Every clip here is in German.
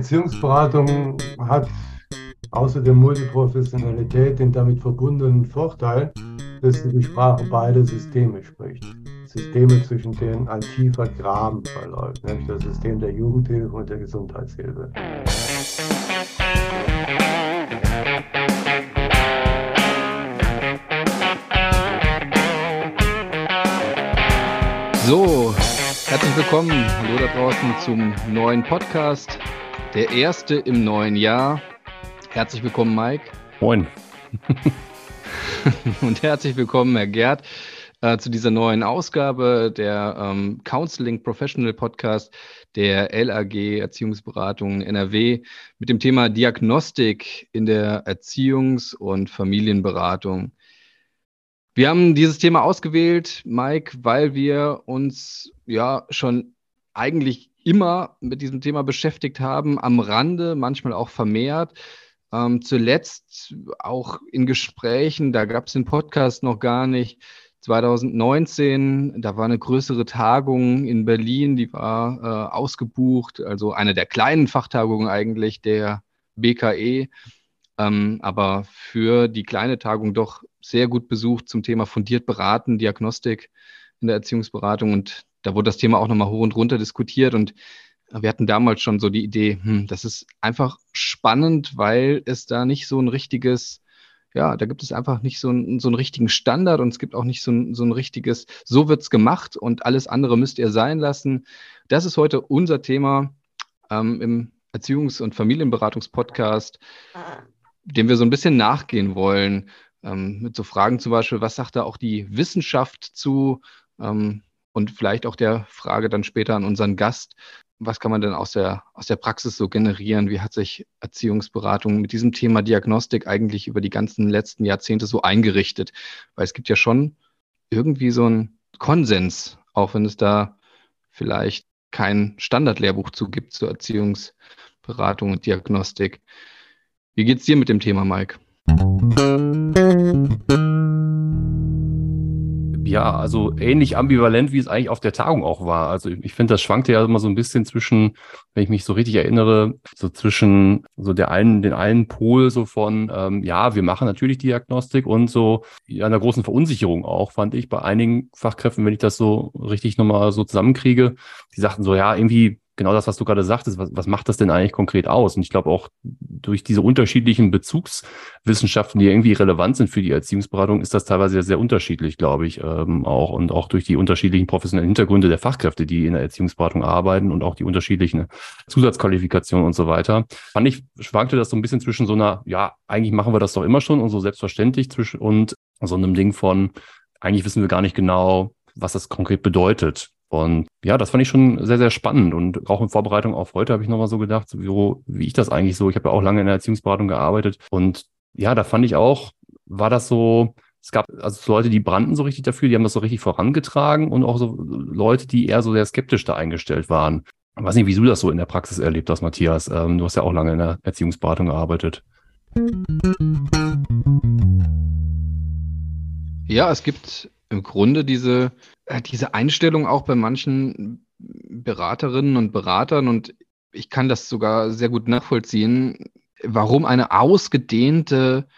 Erziehungsberatung hat außer der Multiprofessionalität den damit verbundenen Vorteil, dass sie die Sprache beider Systeme spricht. Systeme, zwischen denen ein tiefer Graben verläuft, nämlich das System der Jugendhilfe und der Gesundheitshilfe. So, herzlich willkommen, hallo da draußen zum neuen Podcast, der erste im neuen Jahr. Herzlich willkommen, Mike. Moin. Und herzlich willkommen, Herr Gerd, äh, zu dieser neuen Ausgabe der ähm, Counseling Professional Podcast der LAG Erziehungsberatung NRW mit dem Thema Diagnostik in der Erziehungs- und Familienberatung. Wir haben dieses Thema ausgewählt, Mike, weil wir uns ja schon eigentlich immer mit diesem Thema beschäftigt haben, am Rande, manchmal auch vermehrt. Ähm, zuletzt auch in Gesprächen, da gab es den Podcast noch gar nicht. 2019, da war eine größere Tagung in Berlin, die war äh, ausgebucht, also eine der kleinen Fachtagungen eigentlich der BKE, ähm, aber für die kleine Tagung doch sehr gut besucht zum Thema fundiert beraten, Diagnostik in der Erziehungsberatung und da wurde das Thema auch nochmal hoch und runter diskutiert und wir hatten damals schon so die Idee, hm, das ist einfach spannend, weil es da nicht so ein richtiges, ja, da gibt es einfach nicht so, ein, so einen richtigen Standard und es gibt auch nicht so ein, so ein richtiges, so wird's gemacht und alles andere müsst ihr sein lassen. Das ist heute unser Thema ähm, im Erziehungs- und Familienberatungspodcast, dem wir so ein bisschen nachgehen wollen. Ähm, mit so Fragen zum Beispiel, was sagt da auch die Wissenschaft zu? Ähm, und vielleicht auch der Frage dann später an unseren Gast, was kann man denn aus der, aus der Praxis so generieren? Wie hat sich Erziehungsberatung mit diesem Thema Diagnostik eigentlich über die ganzen letzten Jahrzehnte so eingerichtet? Weil es gibt ja schon irgendwie so einen Konsens, auch wenn es da vielleicht kein Standardlehrbuch zu gibt zur Erziehungsberatung und Diagnostik. Wie geht's dir mit dem Thema, Mike? Ja, also ähnlich ambivalent, wie es eigentlich auf der Tagung auch war. Also ich finde, das schwankte ja immer so ein bisschen zwischen, wenn ich mich so richtig erinnere, so zwischen so der einen, den einen Pol so von, ähm, ja, wir machen natürlich Diagnostik und so ja, einer großen Verunsicherung auch, fand ich bei einigen Fachkräften, wenn ich das so richtig nochmal so zusammenkriege, die sagten so, ja, irgendwie genau das, was du gerade sagtest, was, was macht das denn eigentlich konkret aus? Und ich glaube auch durch diese unterschiedlichen Bezugswissenschaften, die irgendwie relevant sind für die Erziehungsberatung, ist das teilweise sehr, sehr unterschiedlich, glaube ich, ähm, auch und auch durch die unterschiedlichen professionellen Hintergründe der Fachkräfte, die in der Erziehungsberatung arbeiten und auch die unterschiedlichen Zusatzqualifikationen und so weiter. Fand ich, schwankte das so ein bisschen zwischen so einer, ja, eigentlich machen wir das doch immer schon und so selbstverständlich zwischen und so einem Ding von, eigentlich wissen wir gar nicht genau, was das konkret bedeutet. Und ja, das fand ich schon sehr, sehr spannend. Und auch in Vorbereitung auf heute habe ich nochmal so gedacht, wie, wie ich das eigentlich so, ich habe ja auch lange in der Erziehungsberatung gearbeitet. Und ja, da fand ich auch, war das so, es gab also Leute, die brannten so richtig dafür, die haben das so richtig vorangetragen und auch so Leute, die eher so sehr skeptisch da eingestellt waren. Ich weiß nicht, wie du das so in der Praxis erlebt hast, Matthias. Ähm, du hast ja auch lange in der Erziehungsberatung gearbeitet. Ja, es gibt im Grunde diese, diese Einstellung auch bei manchen Beraterinnen und Beratern und ich kann das sogar sehr gut nachvollziehen, warum eine ausgedehnte,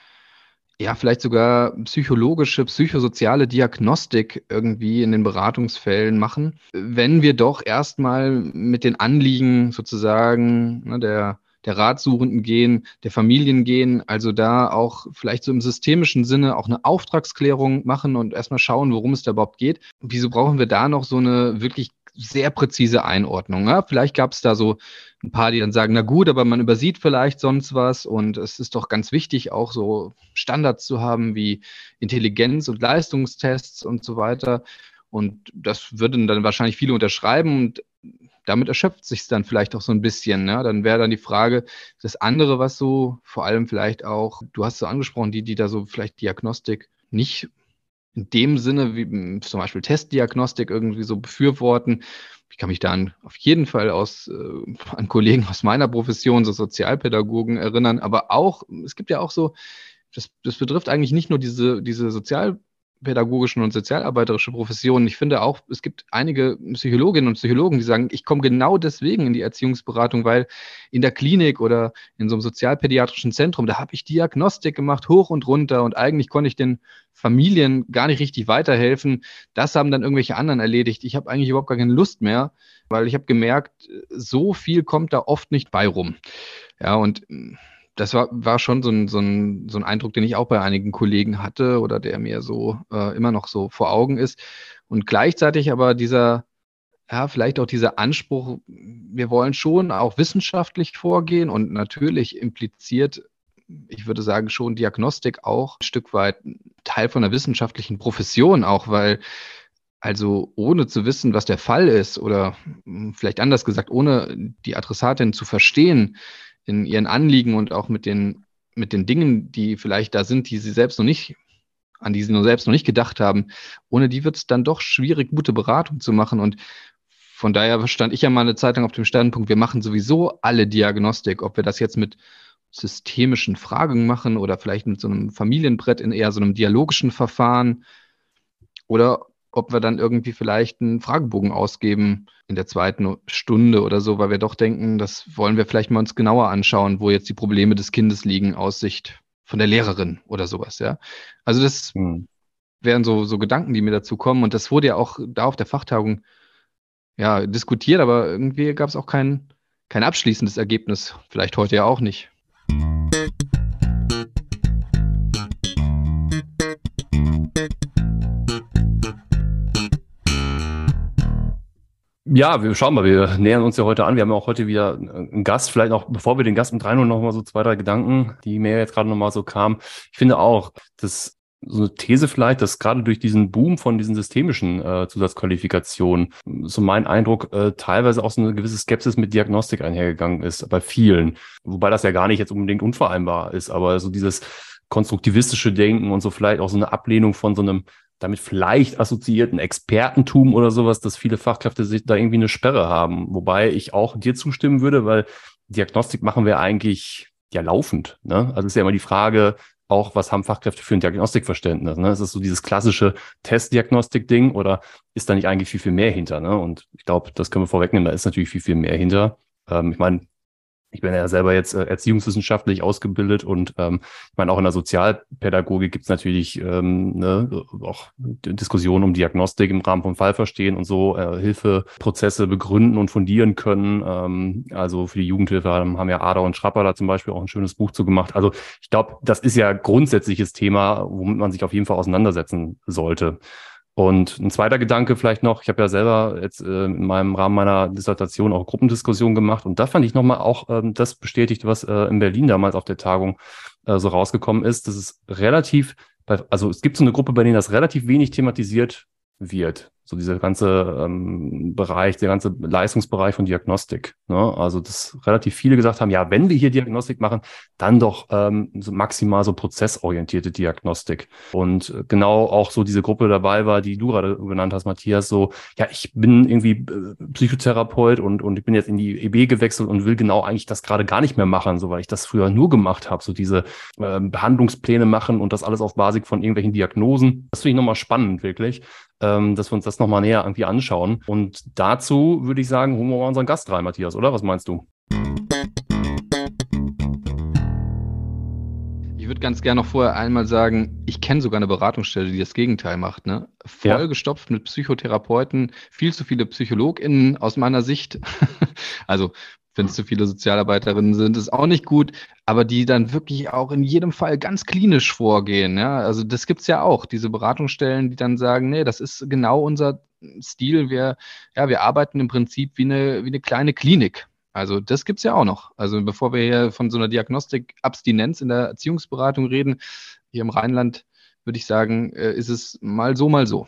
ja, vielleicht sogar psychologische, psychosoziale Diagnostik irgendwie in den Beratungsfällen machen, wenn wir doch erstmal mit den Anliegen sozusagen ne, der der Ratsuchenden gehen, der Familien gehen, also da auch vielleicht so im systemischen Sinne auch eine Auftragsklärung machen und erstmal schauen, worum es da überhaupt geht. Wieso brauchen wir da noch so eine wirklich sehr präzise Einordnung. Ja? Vielleicht gab es da so ein paar, die dann sagen, na gut, aber man übersieht vielleicht sonst was und es ist doch ganz wichtig, auch so Standards zu haben wie Intelligenz- und Leistungstests und so weiter. Und das würden dann wahrscheinlich viele unterschreiben und damit erschöpft sich dann vielleicht auch so ein bisschen. Ne? Dann wäre dann die Frage, das andere, was so vor allem vielleicht auch, du hast so angesprochen, die, die da so vielleicht Diagnostik nicht in dem Sinne wie hm, zum Beispiel Testdiagnostik irgendwie so befürworten. Ich kann mich da auf jeden Fall aus, äh, an Kollegen aus meiner Profession, so Sozialpädagogen erinnern, aber auch, es gibt ja auch so, das, das betrifft eigentlich nicht nur diese, diese Sozial pädagogischen und sozialarbeiterische Professionen. Ich finde auch, es gibt einige Psychologinnen und Psychologen, die sagen, ich komme genau deswegen in die Erziehungsberatung, weil in der Klinik oder in so einem sozialpädiatrischen Zentrum, da habe ich Diagnostik gemacht, hoch und runter und eigentlich konnte ich den Familien gar nicht richtig weiterhelfen. Das haben dann irgendwelche anderen erledigt. Ich habe eigentlich überhaupt gar keine Lust mehr, weil ich habe gemerkt, so viel kommt da oft nicht bei rum. Ja, und das war, war schon so ein, so, ein, so ein Eindruck, den ich auch bei einigen Kollegen hatte oder der mir so äh, immer noch so vor Augen ist. Und gleichzeitig aber dieser, ja, vielleicht auch dieser Anspruch, wir wollen schon auch wissenschaftlich vorgehen und natürlich impliziert, ich würde sagen, schon Diagnostik auch ein Stück weit Teil von einer wissenschaftlichen Profession auch, weil also ohne zu wissen, was der Fall ist oder hm, vielleicht anders gesagt, ohne die Adressatin zu verstehen, in ihren Anliegen und auch mit den, mit den Dingen, die vielleicht da sind, die sie selbst noch nicht, an die sie nur selbst noch nicht gedacht haben, ohne die wird es dann doch schwierig, gute Beratung zu machen. Und von daher stand ich ja mal eine Zeit lang auf dem Standpunkt, wir machen sowieso alle Diagnostik, ob wir das jetzt mit systemischen Fragen machen oder vielleicht mit so einem Familienbrett in eher so einem dialogischen Verfahren oder ob wir dann irgendwie vielleicht einen Fragebogen ausgeben in der zweiten Stunde oder so, weil wir doch denken, das wollen wir vielleicht mal uns genauer anschauen, wo jetzt die Probleme des Kindes liegen aus Sicht von der Lehrerin oder sowas, ja. Also das hm. wären so, so Gedanken, die mir dazu kommen. Und das wurde ja auch da auf der Fachtagung ja diskutiert, aber irgendwie gab es auch kein, kein abschließendes Ergebnis. Vielleicht heute ja auch nicht. Ja, wir schauen mal, wir nähern uns ja heute an. Wir haben ja auch heute wieder einen Gast. Vielleicht noch, bevor wir den Gast mit reinholen, noch mal so zwei, drei Gedanken, die mir jetzt gerade noch mal so kamen. Ich finde auch, dass so eine These vielleicht, dass gerade durch diesen Boom von diesen systemischen äh, Zusatzqualifikationen, so mein Eindruck, äh, teilweise auch so eine gewisse Skepsis mit Diagnostik einhergegangen ist, bei vielen. Wobei das ja gar nicht jetzt unbedingt unvereinbar ist, aber so dieses konstruktivistische Denken und so vielleicht auch so eine Ablehnung von so einem damit vielleicht assoziierten Expertentum oder sowas, dass viele Fachkräfte sich da irgendwie eine Sperre haben. Wobei ich auch dir zustimmen würde, weil Diagnostik machen wir eigentlich ja laufend. Ne? Also ist ja immer die Frage, auch was haben Fachkräfte für ein Diagnostikverständnis? Ne? Ist das so dieses klassische Testdiagnostik-Ding oder ist da nicht eigentlich viel, viel mehr hinter? Ne? Und ich glaube, das können wir vorwegnehmen, da ist natürlich viel, viel mehr hinter. Ähm, ich meine, ich bin ja selber jetzt äh, erziehungswissenschaftlich ausgebildet und ähm, ich meine, auch in der Sozialpädagogik gibt es natürlich ähm, ne, auch Diskussionen um Diagnostik im Rahmen von Fallverstehen und so, äh, Hilfeprozesse begründen und fundieren können. Ähm, also für die Jugendhilfe haben, haben ja Ada und Schrapper da zum Beispiel auch ein schönes Buch zu gemacht. Also ich glaube, das ist ja grundsätzliches Thema, womit man sich auf jeden Fall auseinandersetzen sollte. Und ein zweiter Gedanke vielleicht noch, ich habe ja selber jetzt äh, in meinem Rahmen meiner Dissertation auch Gruppendiskussionen gemacht und da fand ich nochmal auch ähm, das bestätigt, was äh, in Berlin damals auf der Tagung äh, so rausgekommen ist, dass es relativ, also es gibt so eine Gruppe, bei denen das relativ wenig thematisiert wird. So dieser ganze ähm, Bereich, der ganze Leistungsbereich von Diagnostik. Ne? Also, dass relativ viele gesagt haben, ja, wenn wir hier Diagnostik machen, dann doch ähm, so maximal so prozessorientierte Diagnostik. Und äh, genau auch so diese Gruppe dabei war, die du gerade genannt hast, Matthias, so, ja, ich bin irgendwie äh, Psychotherapeut und, und ich bin jetzt in die EB gewechselt und will genau eigentlich das gerade gar nicht mehr machen, so weil ich das früher nur gemacht habe, so diese äh, Behandlungspläne machen und das alles auf Basis von irgendwelchen Diagnosen. Das finde ich nochmal spannend, wirklich ähm, dass wir uns das nochmal näher irgendwie anschauen. Und dazu würde ich sagen, holen wir mal unseren Gast rein, Matthias, oder? Was meinst du? Ich würde ganz gerne noch vorher einmal sagen, ich kenne sogar eine Beratungsstelle, die das Gegenteil macht. Ne? Vollgestopft ja. mit Psychotherapeuten, viel zu viele PsychologInnen aus meiner Sicht. also wenn es zu viele Sozialarbeiterinnen sind, ist auch nicht gut, aber die dann wirklich auch in jedem Fall ganz klinisch vorgehen. Ja? Also das gibt es ja auch, diese Beratungsstellen, die dann sagen, nee, das ist genau unser Stil. Wir, ja, wir arbeiten im Prinzip wie eine, wie eine kleine Klinik. Also das gibt es ja auch noch. Also bevor wir hier von so einer Diagnostik-Abstinenz in der Erziehungsberatung reden, hier im Rheinland würde ich sagen, äh, ist es mal so, mal so.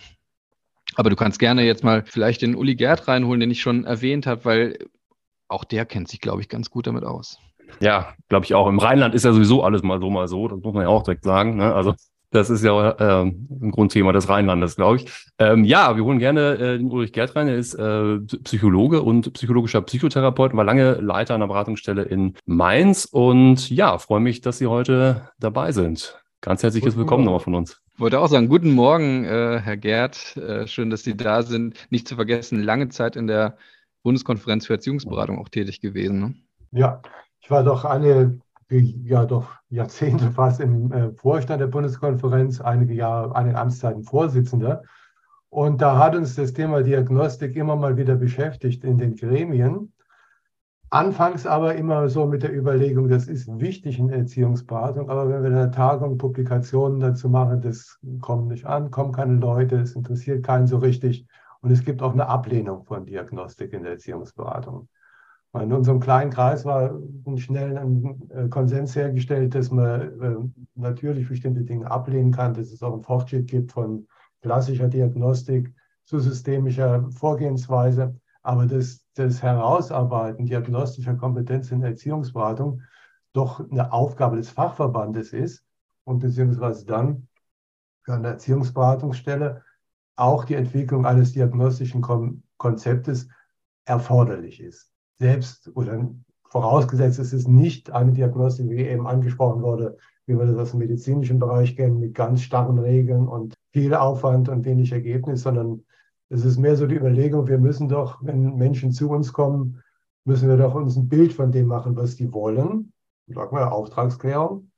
Aber du kannst gerne jetzt mal vielleicht den Uli Gerd reinholen, den ich schon erwähnt habe, weil auch der kennt sich, glaube ich, ganz gut damit aus. Ja, glaube ich auch. Im Rheinland ist ja sowieso alles mal so, mal so. Das muss man ja auch direkt sagen. Ne? Also das ist ja äh, ein Grundthema des Rheinlandes, glaube ich. Ähm, ja, wir holen gerne äh, den Ulrich Gerd rein. Er ist äh, Psychologe und psychologischer Psychotherapeut, war lange Leiter einer Beratungsstelle in Mainz. Und ja, freue mich, dass Sie heute dabei sind. Ganz herzliches Willkommen nochmal von uns. Ich wollte auch sagen, guten Morgen, äh, Herr Gerd. Äh, schön, dass Sie da sind. Nicht zu vergessen, lange Zeit in der Bundeskonferenz für Erziehungsberatung auch tätig gewesen. Ne? Ja, ich war doch eine, ja doch Jahrzehnte fast im äh, Vorstand der Bundeskonferenz, einige Jahre, einige Amtszeiten Vorsitzender. Und da hat uns das Thema Diagnostik immer mal wieder beschäftigt in den Gremien. Anfangs aber immer so mit der Überlegung, das ist wichtig in Erziehungsberatung, aber wenn wir in der Tagung Publikationen dazu machen, das kommt nicht an, kommen keine Leute, es interessiert keinen so richtig. Und es gibt auch eine Ablehnung von Diagnostik in der Erziehungsberatung. In unserem kleinen Kreis war schnell ein äh, Konsens hergestellt, dass man äh, natürlich bestimmte Dinge ablehnen kann, dass es auch einen Fortschritt gibt von klassischer Diagnostik zu systemischer Vorgehensweise. Aber das, das Herausarbeiten diagnostischer Kompetenz in der Erziehungsberatung doch eine Aufgabe des Fachverbandes ist und beziehungsweise dann für eine Erziehungsberatungsstelle auch die Entwicklung eines diagnostischen Konzeptes erforderlich ist. Selbst oder vorausgesetzt, es ist nicht eine Diagnostik, wie eben angesprochen wurde, wie wir das aus dem medizinischen Bereich kennen, mit ganz starren Regeln und viel Aufwand und wenig Ergebnis, sondern es ist mehr so die Überlegung, wir müssen doch, wenn Menschen zu uns kommen, müssen wir doch uns ein Bild von dem machen, was die wollen. Sagen wir Auftragsklärung.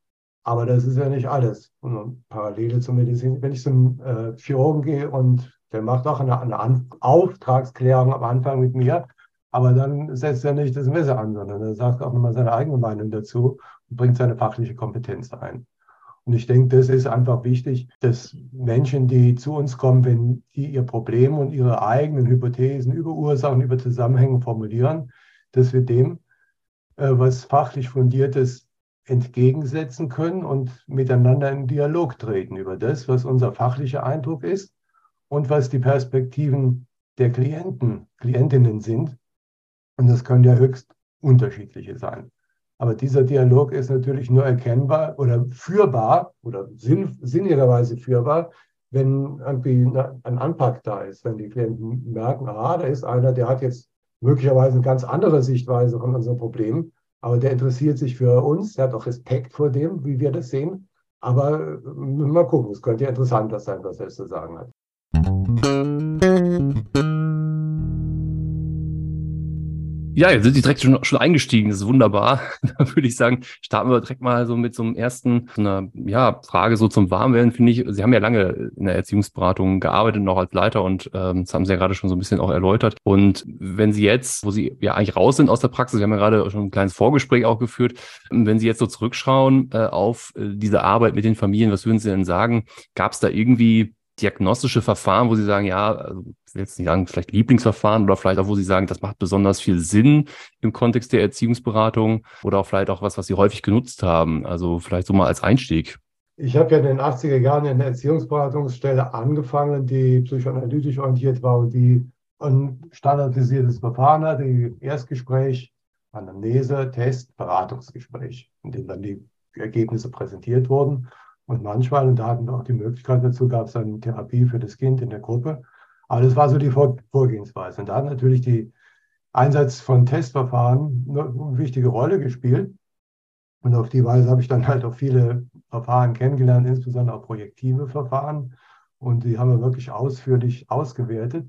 Aber das ist ja nicht alles. Und Parallele zur Medizin, wenn ich zum äh, Chirurgen gehe und der macht auch eine, eine Auftragsklärung am Anfang mit mir, aber dann setzt er nicht das Messer an, sondern er sagt auch nochmal seine eigene Meinung dazu und bringt seine fachliche Kompetenz ein. Und ich denke, das ist einfach wichtig, dass Menschen, die zu uns kommen, wenn die ihr Problem und ihre eigenen Hypothesen über Ursachen, über Zusammenhänge formulieren, dass wir dem, äh, was fachlich fundiert ist, entgegensetzen können und miteinander in Dialog treten über das, was unser fachlicher Eindruck ist und was die Perspektiven der Klienten, Klientinnen sind. Und das können ja höchst unterschiedliche sein. Aber dieser Dialog ist natürlich nur erkennbar oder führbar oder sinn, sinnigerweise führbar, wenn irgendwie ein Anpack da ist, wenn die Klienten merken, ah, da ist einer, der hat jetzt möglicherweise eine ganz andere Sichtweise von unserem Problem aber der interessiert sich für uns, der hat auch Respekt vor dem, wie wir das sehen. Aber äh, mal gucken, es könnte ja interessanter sein, was er zu sagen hat. Ja, jetzt sind Sie direkt schon, schon eingestiegen. Das ist wunderbar. Da würde ich sagen, starten wir direkt mal so mit so einem ersten, so einer ja, Frage so zum Warmwerden, finde ich. Sie haben ja lange in der Erziehungsberatung gearbeitet, noch als Leiter und ähm, das haben Sie ja gerade schon so ein bisschen auch erläutert. Und wenn Sie jetzt, wo Sie ja eigentlich raus sind aus der Praxis, wir haben ja gerade schon ein kleines Vorgespräch auch geführt, wenn Sie jetzt so zurückschauen äh, auf äh, diese Arbeit mit den Familien, was würden Sie denn sagen? Gab es da irgendwie diagnostische Verfahren, wo Sie sagen, ja, also ich will jetzt nicht sagen, vielleicht Lieblingsverfahren oder vielleicht auch, wo Sie sagen, das macht besonders viel Sinn im Kontext der Erziehungsberatung oder auch vielleicht auch was, was Sie häufig genutzt haben. Also vielleicht so mal als Einstieg. Ich habe ja in den 80er Jahren in der Erziehungsberatungsstelle angefangen, die psychoanalytisch orientiert war und die ein standardisiertes Verfahren hat, die Erstgespräch, Anamnese, Test, Beratungsgespräch, in dem dann die Ergebnisse präsentiert wurden. Und manchmal, und da hatten wir auch die Möglichkeit dazu, gab es eine Therapie für das Kind in der Gruppe. Aber das war so die Vorgehensweise. Und da hat natürlich die Einsatz von Testverfahren eine wichtige Rolle gespielt. Und auf die Weise habe ich dann halt auch viele Verfahren kennengelernt, insbesondere auch projektive Verfahren. Und die haben wir wirklich ausführlich ausgewertet.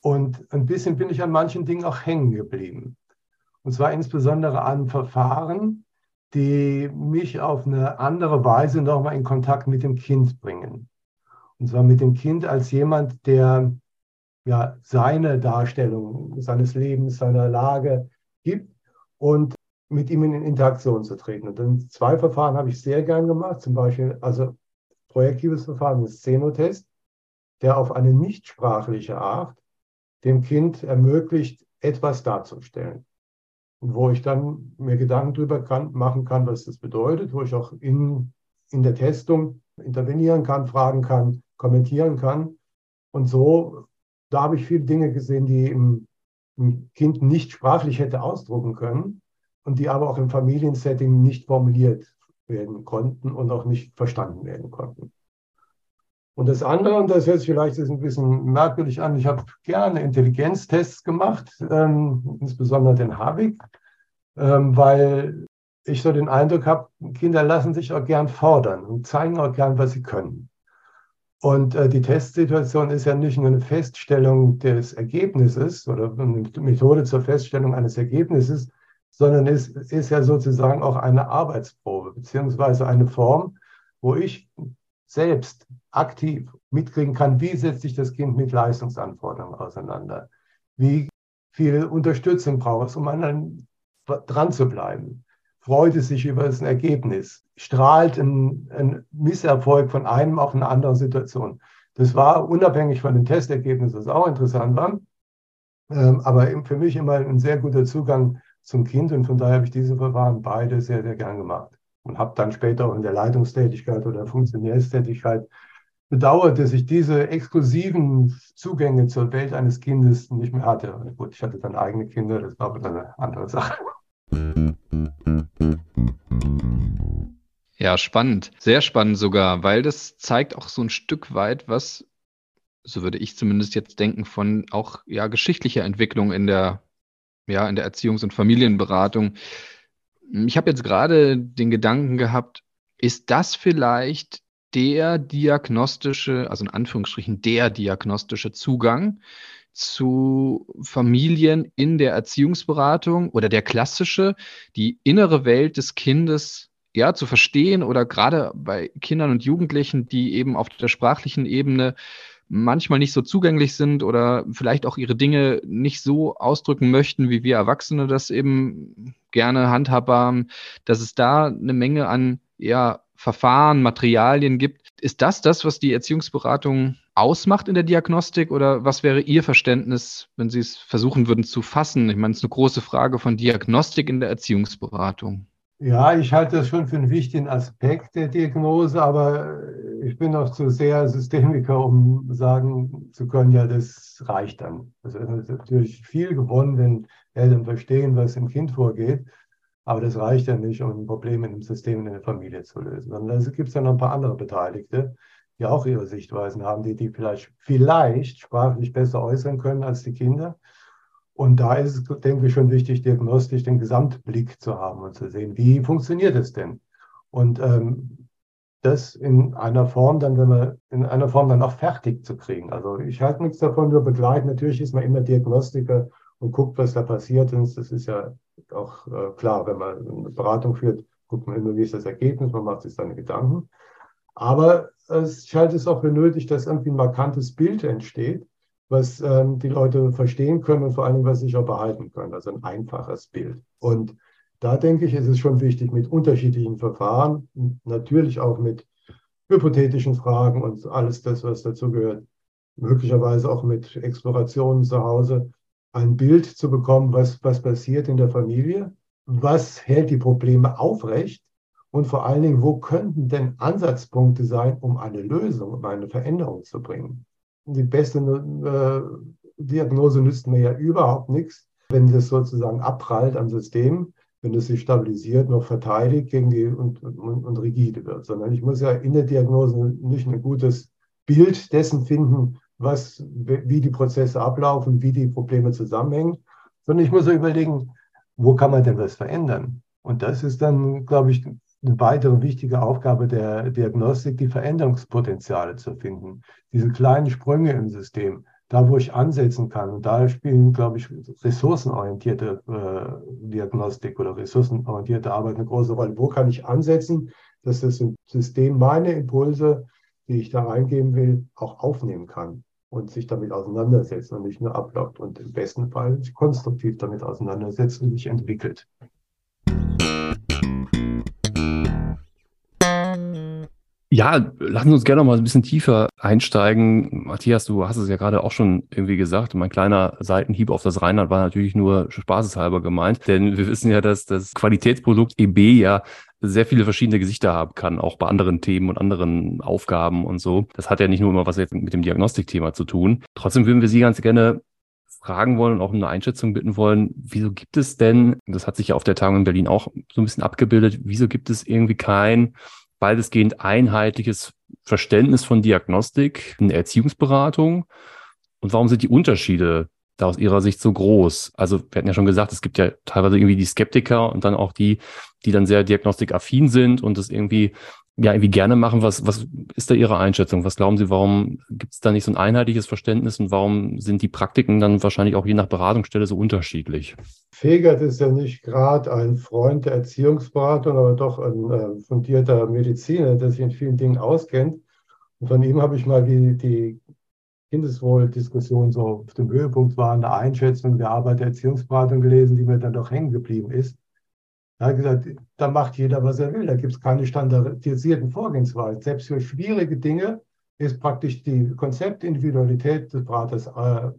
Und ein bisschen bin ich an manchen Dingen auch hängen geblieben. Und zwar insbesondere an Verfahren, die mich auf eine andere Weise nochmal in Kontakt mit dem Kind bringen. Und zwar mit dem Kind als jemand, der ja seine Darstellung seines Lebens, seiner Lage gibt und mit ihm in Interaktion zu treten. Und dann zwei Verfahren habe ich sehr gern gemacht, zum Beispiel, also projektives Verfahren, ein Szenotest, der auf eine nichtsprachliche Art dem Kind ermöglicht, etwas darzustellen wo ich dann mir Gedanken darüber kann, machen kann, was das bedeutet, wo ich auch in, in der Testung intervenieren kann, fragen kann, kommentieren kann. Und so, da habe ich viele Dinge gesehen, die im, im Kind nicht sprachlich hätte ausdrucken können und die aber auch im Familiensetting nicht formuliert werden konnten und auch nicht verstanden werden konnten. Und das andere, und das sich vielleicht ein bisschen merkwürdig an, ich habe gerne Intelligenztests gemacht, ähm, insbesondere den Havik, ähm, weil ich so den Eindruck habe, Kinder lassen sich auch gern fordern und zeigen auch gern, was sie können. Und äh, die Testsituation ist ja nicht nur eine Feststellung des Ergebnisses oder eine Methode zur Feststellung eines Ergebnisses, sondern es ist ja sozusagen auch eine Arbeitsprobe, beziehungsweise eine Form, wo ich selbst aktiv mitkriegen kann, wie setzt sich das Kind mit Leistungsanforderungen auseinander? Wie viel Unterstützung braucht es, um an einem dran zu bleiben? Freut es sich über das Ergebnis? Strahlt ein, ein Misserfolg von einem auf eine andere Situation? Das war unabhängig von den Testergebnissen, was auch interessant war, ähm, aber für mich immer ein sehr guter Zugang zum Kind und von daher habe ich diese Verfahren beide sehr, sehr gern gemacht und habe dann später in der Leitungstätigkeit oder Funktionärstätigkeit bedauert, dass ich diese exklusiven Zugänge zur Welt eines Kindes nicht mehr hatte. Gut, ich hatte dann eigene Kinder, das war aber eine andere Sache. Ja, spannend. Sehr spannend sogar, weil das zeigt auch so ein Stück weit, was, so würde ich zumindest jetzt denken, von auch ja geschichtlicher Entwicklung in der, ja, in der Erziehungs- und Familienberatung. Ich habe jetzt gerade den Gedanken gehabt, ist das vielleicht der diagnostische, also in Anführungsstrichen der diagnostische Zugang zu Familien in der Erziehungsberatung oder der klassische, die innere Welt des Kindes ja zu verstehen oder gerade bei Kindern und Jugendlichen, die eben auf der sprachlichen Ebene manchmal nicht so zugänglich sind oder vielleicht auch ihre Dinge nicht so ausdrücken möchten, wie wir Erwachsene das eben gerne handhabbar dass es da eine Menge an ja, Verfahren, Materialien gibt. Ist das das, was die Erziehungsberatung ausmacht in der Diagnostik oder was wäre Ihr Verständnis, wenn Sie es versuchen würden zu fassen? Ich meine, es ist eine große Frage von Diagnostik in der Erziehungsberatung. Ja, ich halte das schon für einen wichtigen Aspekt der Diagnose, aber ich bin noch zu sehr Systemiker, um sagen zu können, ja, das reicht dann. Also es ist natürlich viel gewonnen, wenn Eltern verstehen, was im Kind vorgeht. Aber das reicht ja nicht, um Probleme im System in der Familie zu lösen. Sondern es gibt ja noch ein paar andere Beteiligte, die auch ihre Sichtweisen haben, die die vielleicht, vielleicht sprachlich besser äußern können als die Kinder. Und da ist es, denke ich, schon wichtig, diagnostisch den Gesamtblick zu haben und zu sehen, wie funktioniert es denn? Und ähm, das in einer Form dann, wenn man in einer Form dann auch fertig zu kriegen. Also ich halte nichts davon, nur begleiten. Natürlich ist man immer Diagnostiker und guckt, was da passiert ist. Das ist ja auch äh, klar, wenn man eine Beratung führt, guckt man immer, wie ist das Ergebnis, man macht sich seine Gedanken. Aber es, ich halte es auch für nötig, dass irgendwie ein markantes Bild entsteht, was ähm, die Leute verstehen können und vor allem, was sich auch behalten können. Also ein einfaches Bild. Und da denke ich, ist es schon wichtig, mit unterschiedlichen Verfahren, natürlich auch mit hypothetischen Fragen und alles das, was dazu gehört, möglicherweise auch mit Explorationen zu Hause, ein Bild zu bekommen, was, was passiert in der Familie, was hält die Probleme aufrecht und vor allen Dingen, wo könnten denn Ansatzpunkte sein, um eine Lösung, um eine Veränderung zu bringen. Die beste äh, Diagnose nützt mir ja überhaupt nichts, wenn das sozusagen abprallt am System, wenn es sich stabilisiert, noch verteidigt gegen die und, und, und rigide wird, sondern ich muss ja in der Diagnose nicht ein gutes Bild dessen finden, was, wie die Prozesse ablaufen, wie die Probleme zusammenhängen, sondern ich muss so überlegen, wo kann man denn was verändern? Und das ist dann, glaube ich, eine weitere wichtige Aufgabe der Diagnostik, die Veränderungspotenziale zu finden. Diese kleinen Sprünge im System, da wo ich ansetzen kann. Und da spielen, glaube ich, ressourcenorientierte äh, Diagnostik oder ressourcenorientierte Arbeit eine große Rolle. Wo kann ich ansetzen, dass das System meine Impulse, die ich da reingeben will, auch aufnehmen kann? und sich damit auseinandersetzt und nicht nur ablockt und im besten Fall sich konstruktiv damit auseinandersetzt und sich entwickelt. Ja, lassen Sie uns gerne noch mal ein bisschen tiefer einsteigen. Matthias, du hast es ja gerade auch schon irgendwie gesagt. Mein kleiner Seitenhieb auf das Rheinland war natürlich nur spaßeshalber gemeint, denn wir wissen ja, dass das Qualitätsprodukt EB ja sehr viele verschiedene Gesichter haben kann, auch bei anderen Themen und anderen Aufgaben und so. Das hat ja nicht nur immer was jetzt mit dem Diagnostikthema zu tun. Trotzdem würden wir Sie ganz gerne fragen wollen und auch eine Einschätzung bitten wollen, wieso gibt es denn, das hat sich ja auf der Tagung in Berlin auch so ein bisschen abgebildet, wieso gibt es irgendwie kein weitestgehend einheitliches Verständnis von Diagnostik in der Erziehungsberatung und warum sind die Unterschiede da aus Ihrer Sicht so groß? Also wir hatten ja schon gesagt, es gibt ja teilweise irgendwie die Skeptiker und dann auch die, die dann sehr diagnostikaffin sind und das irgendwie ja irgendwie gerne machen. Was, was ist da Ihre Einschätzung? Was glauben Sie, warum gibt es da nicht so ein einheitliches Verständnis und warum sind die Praktiken dann wahrscheinlich auch je nach Beratungsstelle so unterschiedlich? Fegert ist ja nicht gerade ein Freund der Erziehungsberatung, aber doch ein äh, fundierter Mediziner, der sich in vielen Dingen auskennt. Und von ihm habe ich mal, wie die Kindeswohldiskussion so auf dem Höhepunkt war, eine Einschätzung der Arbeit der Erziehungsberatung gelesen, die mir dann doch hängen geblieben ist. Er hat gesagt, da macht jeder, was er will. Da gibt es keine standardisierten Vorgehensweisen. Selbst für schwierige Dinge ist praktisch die Konzeptindividualität des Beraters äh,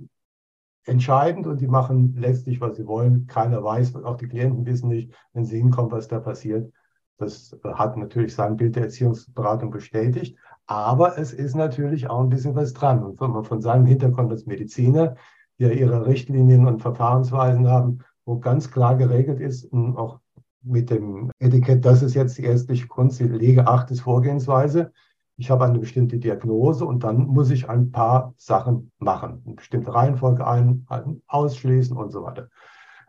entscheidend und die machen letztlich, was sie wollen. Keiner weiß, auch die Klienten wissen nicht, wenn sie hinkommen, was da passiert. Das hat natürlich sein Bild der Erziehungsberatung bestätigt. Aber es ist natürlich auch ein bisschen was dran. Und von, von seinem Hintergrund als Mediziner, die ja ihre Richtlinien und Verfahrensweisen haben, wo ganz klar geregelt ist und auch mit dem Etikett, das ist jetzt die ärztliche Kunst, die Lege 8 ist Vorgehensweise. Ich habe eine bestimmte Diagnose und dann muss ich ein paar Sachen machen. Eine bestimmte Reihenfolge ein, ausschließen und so weiter.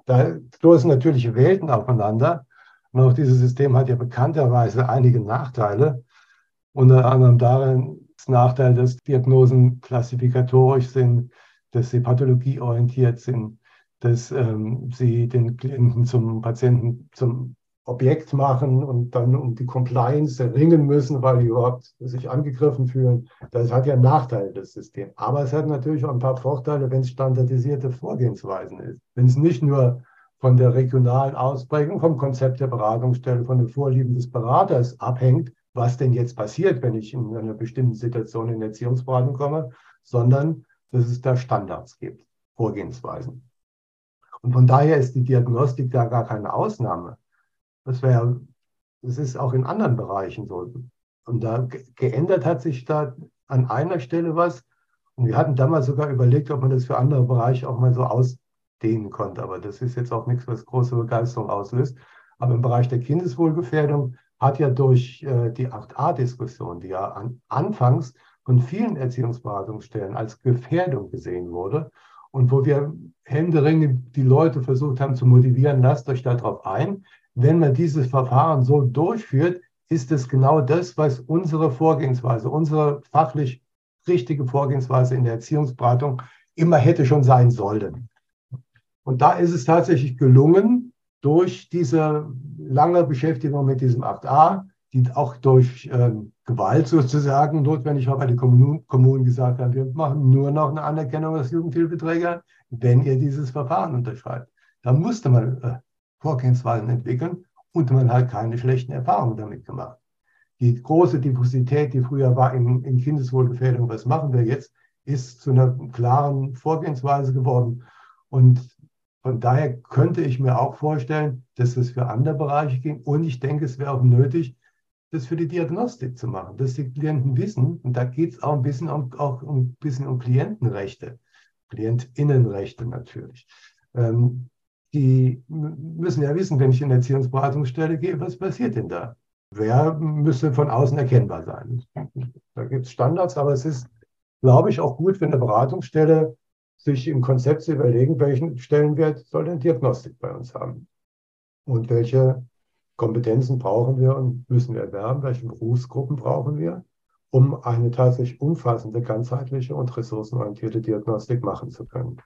Da stoßen natürliche Welten aufeinander. Und auch dieses System hat ja bekannterweise einige Nachteile. Unter anderem darin das Nachteil, dass Diagnosen klassifikatorisch sind, dass sie pathologieorientiert sind, dass ähm, sie den Klienten zum Patienten, zum Objekt machen und dann um die Compliance ringen müssen, weil die überhaupt sich angegriffen fühlen. Das hat ja Nachteile, das System. Aber es hat natürlich auch ein paar Vorteile, wenn es standardisierte Vorgehensweisen ist. Wenn es nicht nur von der regionalen Ausprägung, vom Konzept der Beratungsstelle, von den Vorlieben des Beraters abhängt, was denn jetzt passiert, wenn ich in einer bestimmten Situation in Erziehungsberatung komme, sondern dass es da Standards gibt, Vorgehensweisen. Und von daher ist die Diagnostik da gar keine Ausnahme. Das wäre, das ist auch in anderen Bereichen so. Und da geändert hat sich da an einer Stelle was. Und wir hatten damals sogar überlegt, ob man das für andere Bereiche auch mal so ausdehnen konnte. Aber das ist jetzt auch nichts, was große Begeisterung auslöst. Aber im Bereich der Kindeswohlgefährdung hat ja durch äh, die 8a-Diskussion, die ja an, anfangs von vielen Erziehungsberatungsstellen als Gefährdung gesehen wurde, und wo wir händeringend die Leute versucht haben zu motivieren, lasst euch darauf ein. Wenn man dieses Verfahren so durchführt, ist es genau das, was unsere Vorgehensweise, unsere fachlich richtige Vorgehensweise in der Erziehungsberatung immer hätte schon sein sollen. Und da ist es tatsächlich gelungen, durch diese lange Beschäftigung mit diesem 8a, die auch durch ähm, Gewalt sozusagen notwendig war, weil die Kommunen, Kommunen gesagt haben, wir machen nur noch eine Anerkennung als Jugendhilfeträger, wenn ihr dieses Verfahren unterschreibt. Da musste man äh, Vorgehensweisen entwickeln und man hat keine schlechten Erfahrungen damit gemacht. Die große Diffusität, die früher war in, in Kindeswohlgefährdung, was machen wir jetzt, ist zu einer klaren Vorgehensweise geworden. Und von daher könnte ich mir auch vorstellen, dass es für andere Bereiche ging. Und ich denke, es wäre auch nötig, das für die Diagnostik zu machen, dass die Klienten wissen, und da geht es auch ein bisschen um, auch ein bisschen um Klientenrechte, Klientinnenrechte natürlich. Ähm, die müssen ja wissen, wenn ich in eine Erziehungsberatungsstelle gehe, was passiert denn da? Wer müsste von außen erkennbar sein? Da gibt es Standards, aber es ist, glaube ich, auch gut, wenn eine Beratungsstelle sich im Konzept zu überlegen, welchen Stellenwert soll denn Diagnostik bei uns haben? Und welche Kompetenzen brauchen wir und müssen wir erwerben, welche Berufsgruppen brauchen wir, um eine tatsächlich umfassende, ganzheitliche und ressourcenorientierte Diagnostik machen zu können.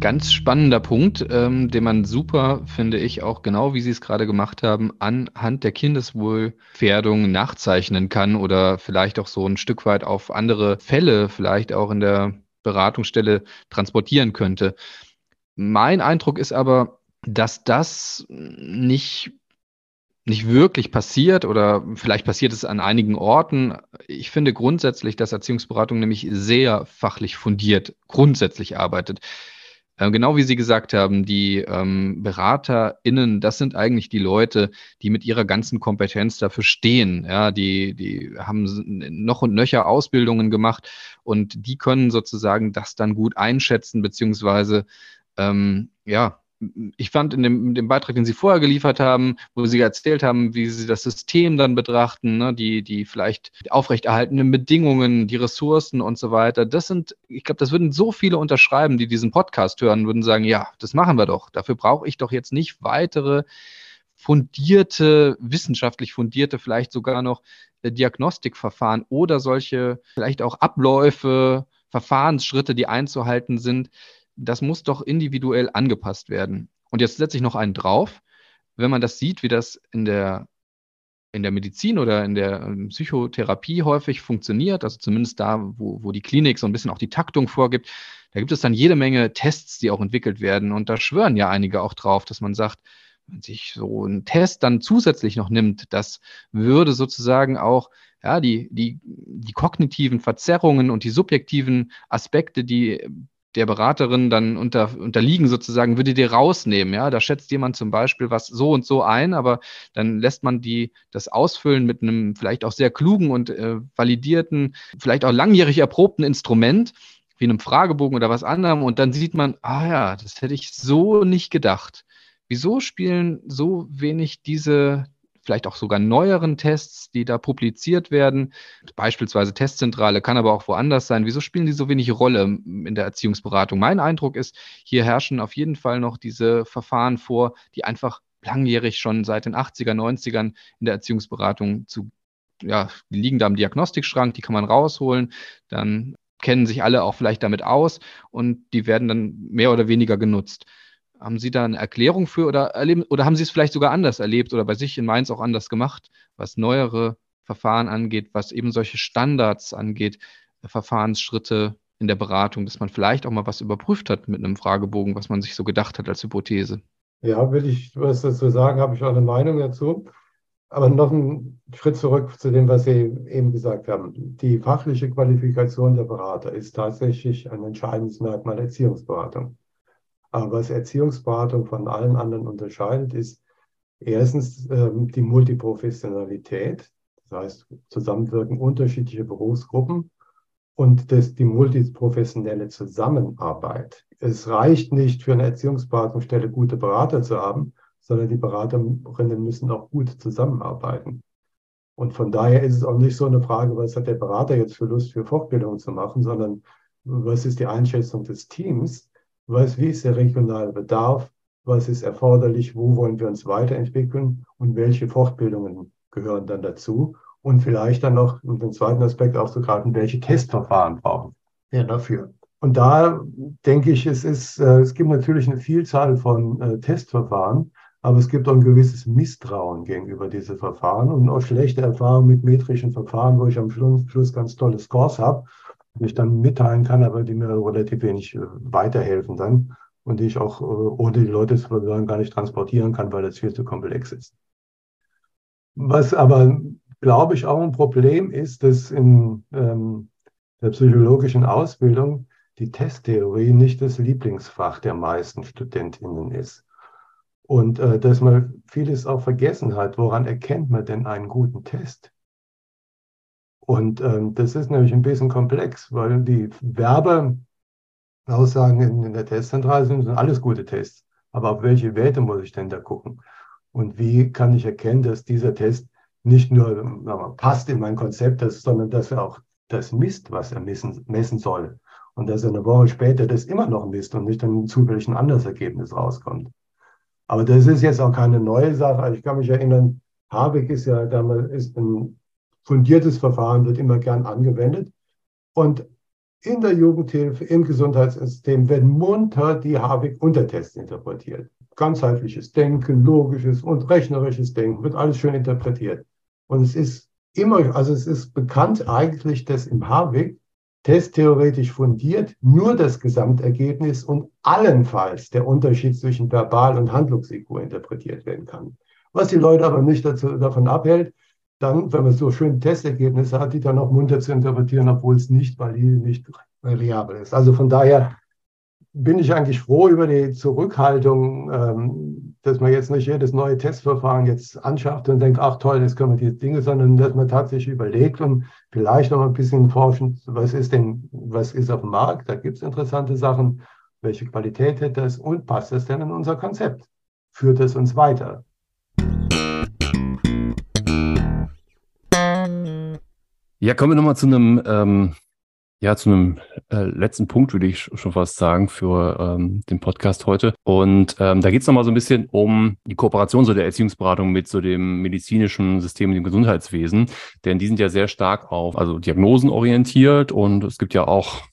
Ganz spannender Punkt, ähm, den man super, finde ich, auch genau wie Sie es gerade gemacht haben, anhand der Kindeswohlgefährdung nachzeichnen kann oder vielleicht auch so ein Stück weit auf andere Fälle, vielleicht auch in der Beratungsstelle transportieren könnte. Mein Eindruck ist aber, dass das nicht, nicht wirklich passiert oder vielleicht passiert es an einigen Orten. Ich finde grundsätzlich, dass Erziehungsberatung nämlich sehr fachlich fundiert grundsätzlich arbeitet. Äh, genau wie Sie gesagt haben, die ähm, BeraterInnen, das sind eigentlich die Leute, die mit ihrer ganzen Kompetenz dafür stehen. Ja, die, die haben noch und nöcher Ausbildungen gemacht und die können sozusagen das dann gut einschätzen, beziehungsweise ähm, ja, ich fand in dem, dem, Beitrag, den Sie vorher geliefert haben, wo Sie erzählt haben, wie Sie das System dann betrachten, ne, die, die vielleicht aufrechterhaltenen Bedingungen, die Ressourcen und so weiter. Das sind, ich glaube, das würden so viele unterschreiben, die diesen Podcast hören, würden sagen, ja, das machen wir doch. Dafür brauche ich doch jetzt nicht weitere fundierte, wissenschaftlich fundierte, vielleicht sogar noch äh, Diagnostikverfahren oder solche vielleicht auch Abläufe, Verfahrensschritte, die einzuhalten sind das muss doch individuell angepasst werden. Und jetzt setze ich noch einen drauf. Wenn man das sieht, wie das in der, in der Medizin oder in der ähm, Psychotherapie häufig funktioniert, also zumindest da, wo, wo die Klinik so ein bisschen auch die Taktung vorgibt, da gibt es dann jede Menge Tests, die auch entwickelt werden. Und da schwören ja einige auch drauf, dass man sagt, wenn sich so ein Test dann zusätzlich noch nimmt, das würde sozusagen auch ja, die, die, die kognitiven Verzerrungen und die subjektiven Aspekte, die der Beraterin dann unter, unterliegen sozusagen, würde die rausnehmen. Ja, da schätzt jemand zum Beispiel was so und so ein, aber dann lässt man die das ausfüllen mit einem vielleicht auch sehr klugen und äh, validierten, vielleicht auch langjährig erprobten Instrument wie einem Fragebogen oder was anderem und dann sieht man, ah ja, das hätte ich so nicht gedacht. Wieso spielen so wenig diese vielleicht auch sogar neueren Tests, die da publiziert werden, beispielsweise Testzentrale, kann aber auch woanders sein. Wieso spielen die so wenig Rolle in der Erziehungsberatung? Mein Eindruck ist, hier herrschen auf jeden Fall noch diese Verfahren vor, die einfach langjährig schon seit den 80er, 90ern in der Erziehungsberatung zu, ja, die liegen da im Diagnostikschrank, die kann man rausholen, dann kennen sich alle auch vielleicht damit aus und die werden dann mehr oder weniger genutzt. Haben Sie da eine Erklärung für oder erleben, oder haben Sie es vielleicht sogar anders erlebt oder bei sich in Mainz auch anders gemacht, was neuere Verfahren angeht, was eben solche Standards angeht, Verfahrensschritte in der Beratung, dass man vielleicht auch mal was überprüft hat mit einem Fragebogen, was man sich so gedacht hat als Hypothese? Ja, will ich was dazu sagen, habe ich auch eine Meinung dazu. Aber noch einen Schritt zurück zu dem, was Sie eben gesagt haben. Die fachliche Qualifikation der Berater ist tatsächlich ein entscheidendes Merkmal der Erziehungsberatung. Aber was Erziehungsberatung von allen anderen unterscheidet, ist erstens ähm, die Multiprofessionalität. Das heißt, zusammenwirken unterschiedliche Berufsgruppen und das, die multiprofessionelle Zusammenarbeit. Es reicht nicht für eine Erziehungsberatungsstelle gute Berater zu haben, sondern die Beraterinnen müssen auch gut zusammenarbeiten. Und von daher ist es auch nicht so eine Frage, was hat der Berater jetzt für Lust für Fortbildung zu machen, sondern was ist die Einschätzung des Teams was, wie ist der regionale Bedarf, was ist erforderlich, wo wollen wir uns weiterentwickeln und welche Fortbildungen gehören dann dazu. Und vielleicht dann noch, um den zweiten Aspekt aufzugreifen, welche Testverfahren brauchen wir dafür. Und da denke ich, es, ist, äh, es gibt natürlich eine Vielzahl von äh, Testverfahren, aber es gibt auch ein gewisses Misstrauen gegenüber diesen Verfahren und auch schlechte Erfahrungen mit metrischen Verfahren, wo ich am Schluss ganz tolle Scores habe die ich dann mitteilen kann, aber die mir relativ wenig äh, weiterhelfen dann und die ich auch äh, ohne die Leute zu versorgen gar nicht transportieren kann, weil das viel zu komplex ist. Was aber, glaube ich, auch ein Problem ist, dass in ähm, der psychologischen Ausbildung die Testtheorie nicht das Lieblingsfach der meisten Studentinnen ist. Und äh, dass man vieles auch vergessen hat. Woran erkennt man denn einen guten Test? Und ähm, das ist nämlich ein bisschen komplex, weil die Werbeaussagen in, in der Testzentrale sind, sind alles gute Tests. Aber auf welche Werte muss ich denn da gucken? Und wie kann ich erkennen, dass dieser Test nicht nur mal, passt in mein Konzept, dass, sondern dass er auch das misst, was er messen, messen soll. Und dass er eine Woche später das immer noch misst und nicht dann zufällig ein anderes Ergebnis rauskommt. Aber das ist jetzt auch keine neue Sache. Also ich kann mich erinnern, Habeck ist ja damals ist ein fundiertes Verfahren wird immer gern angewendet. Und in der Jugendhilfe, im Gesundheitssystem werden munter die Havik-Untertests interpretiert. Ganzheitliches Denken, logisches und rechnerisches Denken wird alles schön interpretiert. Und es ist immer, also es ist bekannt eigentlich, dass im Havik testtheoretisch fundiert nur das Gesamtergebnis und allenfalls der Unterschied zwischen Verbal- und Handlungs-IQ interpretiert werden kann. Was die Leute aber nicht dazu, davon abhält, dann, wenn man so schön Testergebnisse hat, die dann auch munter zu interpretieren, obwohl es nicht valide, nicht variabel ist. Also von daher bin ich eigentlich froh über die Zurückhaltung, ähm, dass man jetzt nicht jedes neue Testverfahren jetzt anschafft und denkt, ach toll, jetzt können wir die Dinge, sondern dass man tatsächlich überlegt und vielleicht noch ein bisschen forschen, was ist denn, was ist auf dem Markt, da gibt es interessante Sachen Welche Qualität hätte es und passt es denn in unser Konzept? Führt es uns weiter? Ja, kommen wir nochmal zu einem, ähm, ja, zu einem äh, letzten Punkt, würde ich schon fast sagen, für ähm, den Podcast heute. Und ähm, da geht es nochmal so ein bisschen um die Kooperation so der Erziehungsberatung mit so dem medizinischen System, dem Gesundheitswesen. Denn die sind ja sehr stark auf also Diagnosen orientiert und es gibt ja auch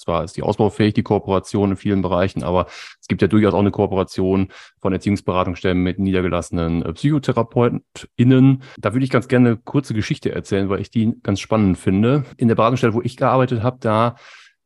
zwar ist die ausbaufähig, die Kooperation in vielen Bereichen, aber es gibt ja durchaus auch eine Kooperation von Erziehungsberatungsstellen mit niedergelassenen äh, PsychotherapeutInnen. Da würde ich ganz gerne eine kurze Geschichte erzählen, weil ich die ganz spannend finde. In der Beratungsstelle, wo ich gearbeitet habe, da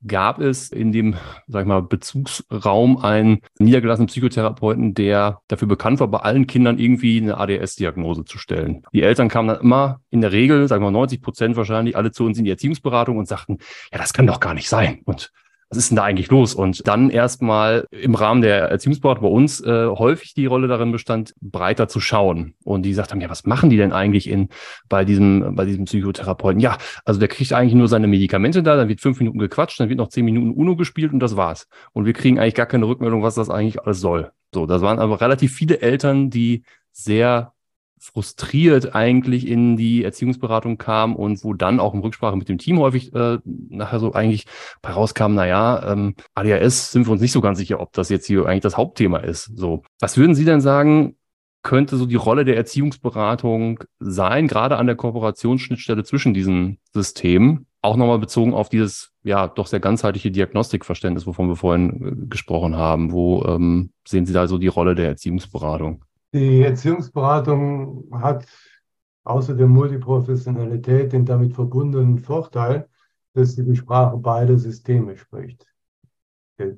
gab es in dem, sag ich mal, Bezugsraum einen niedergelassenen Psychotherapeuten, der dafür bekannt war, bei allen Kindern irgendwie eine ADS-Diagnose zu stellen. Die Eltern kamen dann immer in der Regel, sagen wir 90 Prozent wahrscheinlich, alle zu uns in die Erziehungsberatung und sagten, ja, das kann doch gar nicht sein. Und was ist denn da eigentlich los? Und dann erstmal im Rahmen der Erziehungsberatung bei uns äh, häufig die Rolle darin bestand, breiter zu schauen. Und die sagt haben, ja, was machen die denn eigentlich in bei diesem, bei diesem Psychotherapeuten? Ja, also der kriegt eigentlich nur seine Medikamente da, dann wird fünf Minuten gequatscht, dann wird noch zehn Minuten UNO gespielt und das war's. Und wir kriegen eigentlich gar keine Rückmeldung, was das eigentlich alles soll. So, das waren aber relativ viele Eltern, die sehr frustriert eigentlich in die Erziehungsberatung kam und wo dann auch in Rücksprache mit dem Team häufig äh, nachher so eigentlich bei rauskam, naja, ähm, ADHS sind wir uns nicht so ganz sicher, ob das jetzt hier eigentlich das Hauptthema ist. So, was würden Sie denn sagen, könnte so die Rolle der Erziehungsberatung sein, gerade an der Kooperationsschnittstelle zwischen diesen Systemen? Auch nochmal bezogen auf dieses, ja, doch sehr ganzheitliche Diagnostikverständnis, wovon wir vorhin äh, gesprochen haben. Wo ähm, sehen Sie da so die Rolle der Erziehungsberatung? Die Erziehungsberatung hat außer der Multiprofessionalität den damit verbundenen Vorteil, dass sie die Sprache beider Systeme spricht.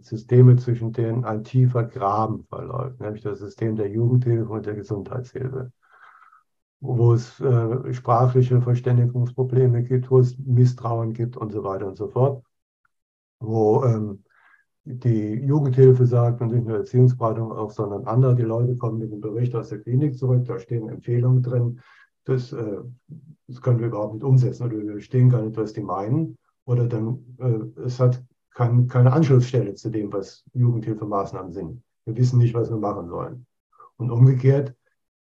Systeme, zwischen denen ein tiefer Graben verläuft, nämlich das System der Jugendhilfe und der Gesundheitshilfe, wo es äh, sprachliche Verständigungsprobleme gibt, wo es Misstrauen gibt und so weiter und so fort, wo ähm, die Jugendhilfe sagt und nicht nur Erziehungsberatung auch, sondern andere, die Leute kommen mit einem Bericht aus der Klinik zurück, da stehen Empfehlungen drin, das, äh, das können wir überhaupt nicht umsetzen oder wir verstehen gar nicht, was die meinen. Oder dann, äh, es hat kein, keine Anschlussstelle zu dem, was Jugendhilfemaßnahmen sind. Wir wissen nicht, was wir machen sollen. Und umgekehrt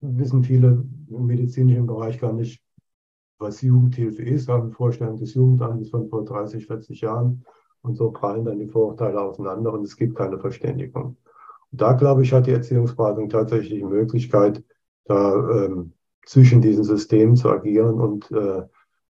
wissen viele im medizinischen Bereich gar nicht, was Jugendhilfe ist, haben Vorstellung des Jugendamtes von vor 30, 40 Jahren und so prallen dann die Vorurteile aufeinander und es gibt keine Verständigung. Und da, glaube ich, hat die Erziehungsberatung tatsächlich die Möglichkeit, da ähm, zwischen diesen Systemen zu agieren und äh,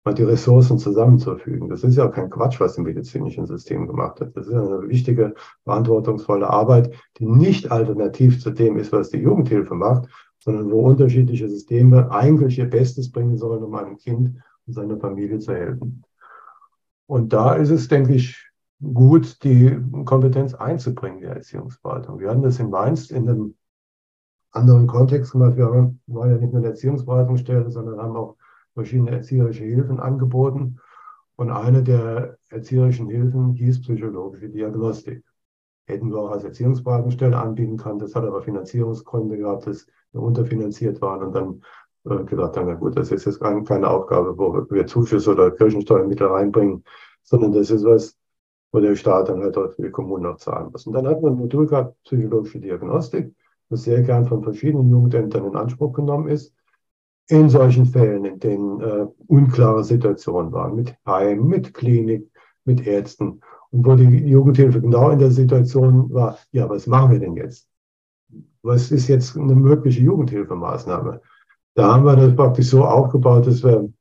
mal die Ressourcen zusammenzufügen. Das ist ja kein Quatsch, was im medizinischen System gemacht wird. Das ist eine wichtige, verantwortungsvolle Arbeit, die nicht alternativ zu dem ist, was die Jugendhilfe macht, sondern wo unterschiedliche Systeme eigentlich ihr Bestes bringen sollen, um einem Kind und seiner Familie zu helfen. Und da ist es, denke ich, gut, die Kompetenz einzubringen, der Erziehungsberatung. Wir haben das in Mainz in einem anderen Kontext gemacht. Wir waren ja nicht nur eine Erziehungsberatungsstelle, sondern haben auch verschiedene erzieherische Hilfen angeboten. Und eine der erzieherischen Hilfen hieß psychologische Diagnostik. Hätten wir auch als Erziehungsberatungsstelle anbieten können. Das hat aber Finanzierungsgründe gehabt, dass wir unterfinanziert waren und dann äh, gesagt haben, na gut, das ist jetzt keine Aufgabe, wo wir Zuschüsse oder Kirchensteuermittel reinbringen, sondern das ist was, wo der Staat dann halt auch für die Kommunen noch zahlen muss. Und dann hat man ein Modul gehabt, psychologische Diagnostik, das sehr gern von verschiedenen Jugendämtern in Anspruch genommen ist. In solchen Fällen, in denen äh, unklare Situationen waren, mit Heim, mit Klinik, mit Ärzten. Und wo die Jugendhilfe genau in der Situation war, ja, was machen wir denn jetzt? Was ist jetzt eine mögliche Jugendhilfemaßnahme? Da haben wir das praktisch so aufgebaut, dass wir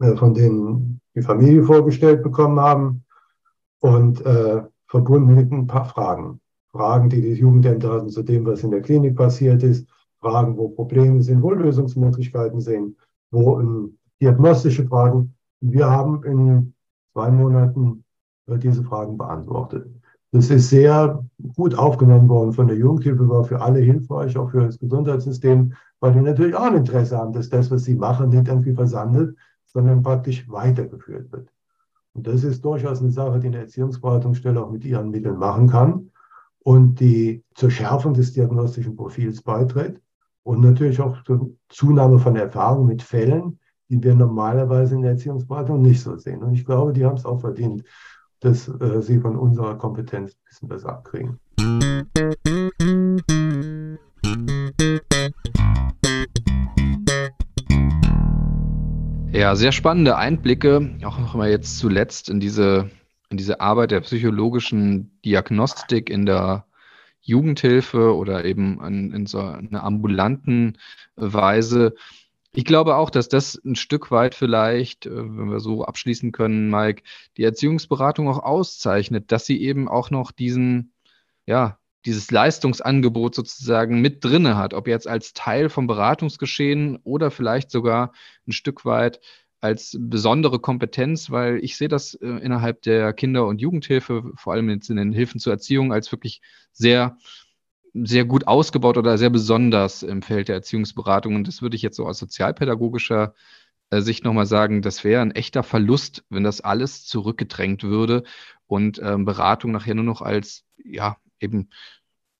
äh, von denen die Familie vorgestellt bekommen haben, und äh, verbunden mit ein paar Fragen. Fragen, die die Jugendämter hatten zu dem, was in der Klinik passiert ist, Fragen, wo Probleme sind, wo Lösungsmöglichkeiten sind, wo ähm, diagnostische Fragen. Wir haben in zwei Monaten äh, diese Fragen beantwortet. Das ist sehr gut aufgenommen worden von der Jugendhilfe, war für alle hilfreich, auch für das Gesundheitssystem, weil die natürlich auch ein Interesse haben, dass das, was sie machen, nicht irgendwie versandet, sondern praktisch weitergeführt wird. Und das ist durchaus eine Sache, die eine Erziehungsberatungsstelle auch mit ihren Mitteln machen kann und die zur Schärfung des diagnostischen Profils beiträgt und natürlich auch zur Zunahme von Erfahrung mit Fällen, die wir normalerweise in der Erziehungsberatung nicht so sehen. Und ich glaube, die haben es auch verdient. dass äh, sie von unserer Kompetenz ein bisschen besser abkriegen. Ja, sehr spannende Einblicke, auch noch mal jetzt zuletzt in diese, in diese Arbeit der psychologischen Diagnostik in der Jugendhilfe oder eben in, in so einer ambulanten Weise. Ich glaube auch, dass das ein Stück weit vielleicht, äh, wenn wir so abschließen können, Mike, die Erziehungsberatung auch auszeichnet, dass sie eben auch noch diesen, ja, dieses Leistungsangebot sozusagen mit drinne hat, ob jetzt als Teil vom Beratungsgeschehen oder vielleicht sogar ein Stück weit als besondere Kompetenz, weil ich sehe das äh, innerhalb der Kinder- und Jugendhilfe, vor allem jetzt in den Hilfen zur Erziehung, als wirklich sehr, sehr gut ausgebaut oder sehr besonders im Feld der Erziehungsberatung. Und das würde ich jetzt so aus sozialpädagogischer äh, Sicht nochmal sagen, das wäre ein echter Verlust, wenn das alles zurückgedrängt würde und ähm, Beratung nachher nur noch als, ja, eben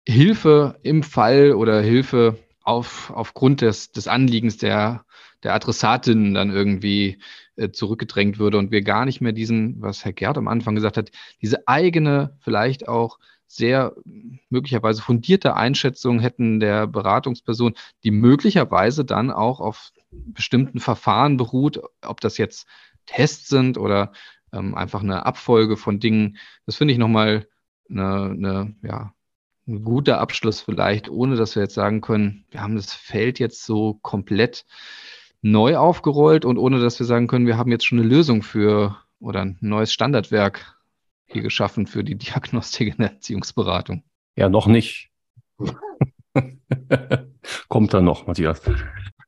Hilfe im Fall oder Hilfe auf, aufgrund des, des Anliegens der, der Adressatin dann irgendwie äh, zurückgedrängt würde und wir gar nicht mehr diesen, was Herr Gerd am Anfang gesagt hat, diese eigene, vielleicht auch sehr möglicherweise fundierte Einschätzung hätten der Beratungsperson, die möglicherweise dann auch auf bestimmten Verfahren beruht, ob das jetzt Tests sind oder ähm, einfach eine Abfolge von Dingen. Das finde ich nochmal eine, eine, ja, ein guter Abschluss vielleicht, ohne dass wir jetzt sagen können, wir haben das Feld jetzt so komplett neu aufgerollt und ohne dass wir sagen können, wir haben jetzt schon eine Lösung für oder ein neues Standardwerk hier geschaffen für die Diagnostik in der Erziehungsberatung. Ja, noch nicht. Kommt dann noch, Matthias.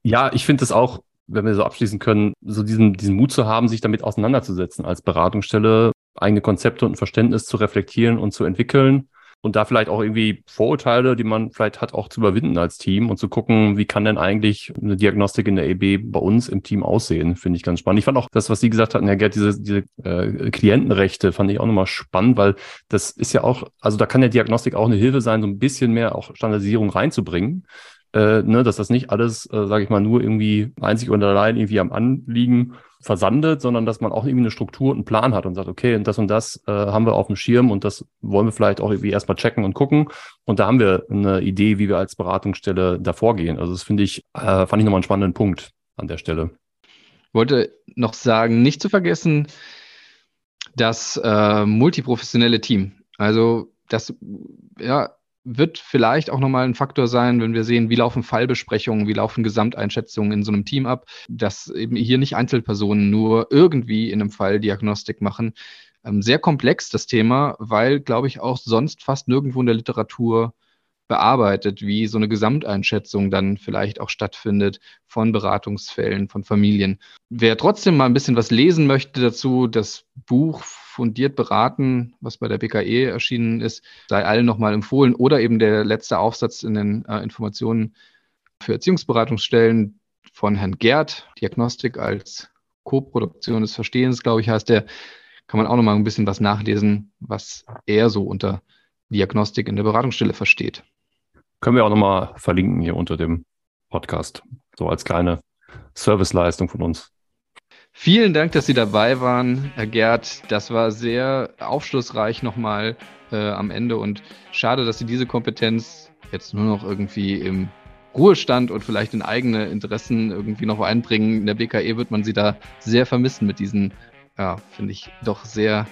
Ja, ich finde es auch, wenn wir so abschließen können, so diesen, diesen Mut zu haben, sich damit auseinanderzusetzen als Beratungsstelle, eigene Konzepte und ein Verständnis zu reflektieren und zu entwickeln und da vielleicht auch irgendwie Vorurteile, die man vielleicht hat, auch zu überwinden als Team und zu gucken, wie kann denn eigentlich eine Diagnostik in der EB bei uns im Team aussehen, finde ich ganz spannend. Ich fand auch das, was Sie gesagt hatten, Herr Gerd, diese, diese äh, Klientenrechte fand ich auch nochmal spannend, weil das ist ja auch, also da kann der Diagnostik auch eine Hilfe sein, so ein bisschen mehr auch Standardisierung reinzubringen. Äh, ne, dass das nicht alles, äh, sage ich mal, nur irgendwie einzig und allein irgendwie am Anliegen versandet, sondern dass man auch irgendwie eine Struktur und einen Plan hat und sagt, okay, und das und das äh, haben wir auf dem Schirm und das wollen wir vielleicht auch irgendwie erstmal checken und gucken. Und da haben wir eine Idee, wie wir als Beratungsstelle da vorgehen. Also das finde ich, äh, fand ich nochmal einen spannenden Punkt an der Stelle. Ich wollte noch sagen, nicht zu vergessen, das äh, multiprofessionelle Team. Also das, ja, wird vielleicht auch nochmal ein Faktor sein, wenn wir sehen, wie laufen Fallbesprechungen, wie laufen Gesamteinschätzungen in so einem Team ab, dass eben hier nicht Einzelpersonen nur irgendwie in einem Fall Diagnostik machen. Ähm, sehr komplex das Thema, weil, glaube ich, auch sonst fast nirgendwo in der Literatur bearbeitet, wie so eine Gesamteinschätzung dann vielleicht auch stattfindet von Beratungsfällen, von Familien. Wer trotzdem mal ein bisschen was lesen möchte dazu, das Buch fundiert beraten, was bei der BKE erschienen ist, sei allen nochmal empfohlen. Oder eben der letzte Aufsatz in den äh, Informationen für Erziehungsberatungsstellen von Herrn Gerd, Diagnostik als Co-Produktion des Verstehens, glaube ich, heißt der. Kann man auch nochmal ein bisschen was nachlesen, was er so unter Diagnostik in der Beratungsstelle versteht. Können wir auch nochmal verlinken hier unter dem Podcast, so als kleine Serviceleistung von uns. Vielen Dank, dass Sie dabei waren, Herr Gerd. Das war sehr aufschlussreich nochmal äh, am Ende und schade, dass Sie diese Kompetenz jetzt nur noch irgendwie im Ruhestand und vielleicht in eigene Interessen irgendwie noch einbringen. In der BKE wird man Sie da sehr vermissen mit diesen, ja, finde ich, doch sehr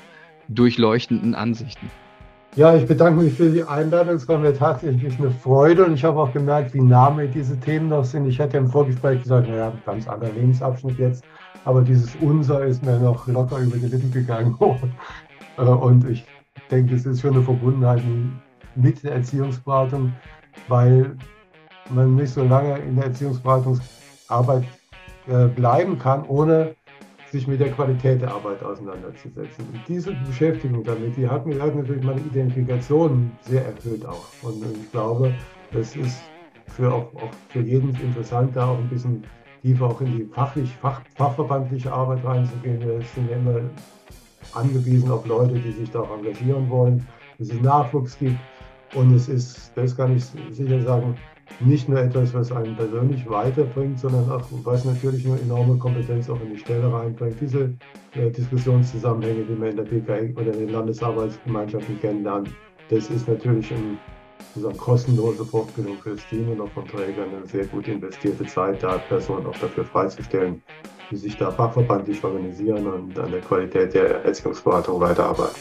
durchleuchtenden Ansichten. Ja, ich bedanke mich für die Einladung. Es war mir tatsächlich eine Freude und ich habe auch gemerkt, wie nah mir diese Themen noch sind. Ich hatte im Vorgespräch gesagt, naja, ganz anderer Lebensabschnitt jetzt aber dieses Unser ist mir noch locker über die Lippen gegangen. Äh, und ich denke, es ist schon eine Verbundenheit mit der Erziehungsberatung, weil man nicht so lange in der Erziehungsberatungsarbeit äh, bleiben kann, ohne sich mit der Qualität der Arbeit auseinanderzusetzen. Und diese Beschäftigung damit, die hat, mir, hat natürlich meine Identifikation sehr erhöht auch. Und ich glaube, das ist für auch, auch für jeden interessant, da auch ein bisschen tiefer auch in die fachlich, fach, fachverbandliche Arbeit reinzugehen. Wir sind ja immer angewiesen auf Leute, die sich da auch engagieren wollen, dass es Nachwuchs gibt. Und es ist, das kann ich sicher sagen, nicht nur etwas, was einen persönlich weiterbringt, sondern auch, was natürlich eine enorme Kompetenz auch in die Stelle reinbringt. Diese äh, Diskussionszusammenhänge, die man in der BKI oder in den Landesarbeitsgemeinschaften kennenlernt, das ist natürlich ein, sozusagen kostenlose Fortbildung für das Team und auch vom Träger eine sehr gut investierte Zeit, da Personen auch dafür freizustellen, die sich da fachverbandlich organisieren und an der Qualität der Erziehungsberatung weiterarbeiten.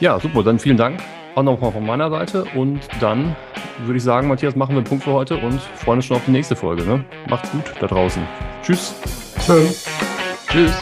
Ja, super, dann vielen Dank auch nochmal von meiner Seite und dann würde ich sagen, Matthias, machen wir einen Punkt für heute und freuen uns schon auf die nächste Folge. Ne? Macht's gut da draußen. Tschüss. Tschüss. Tschüss.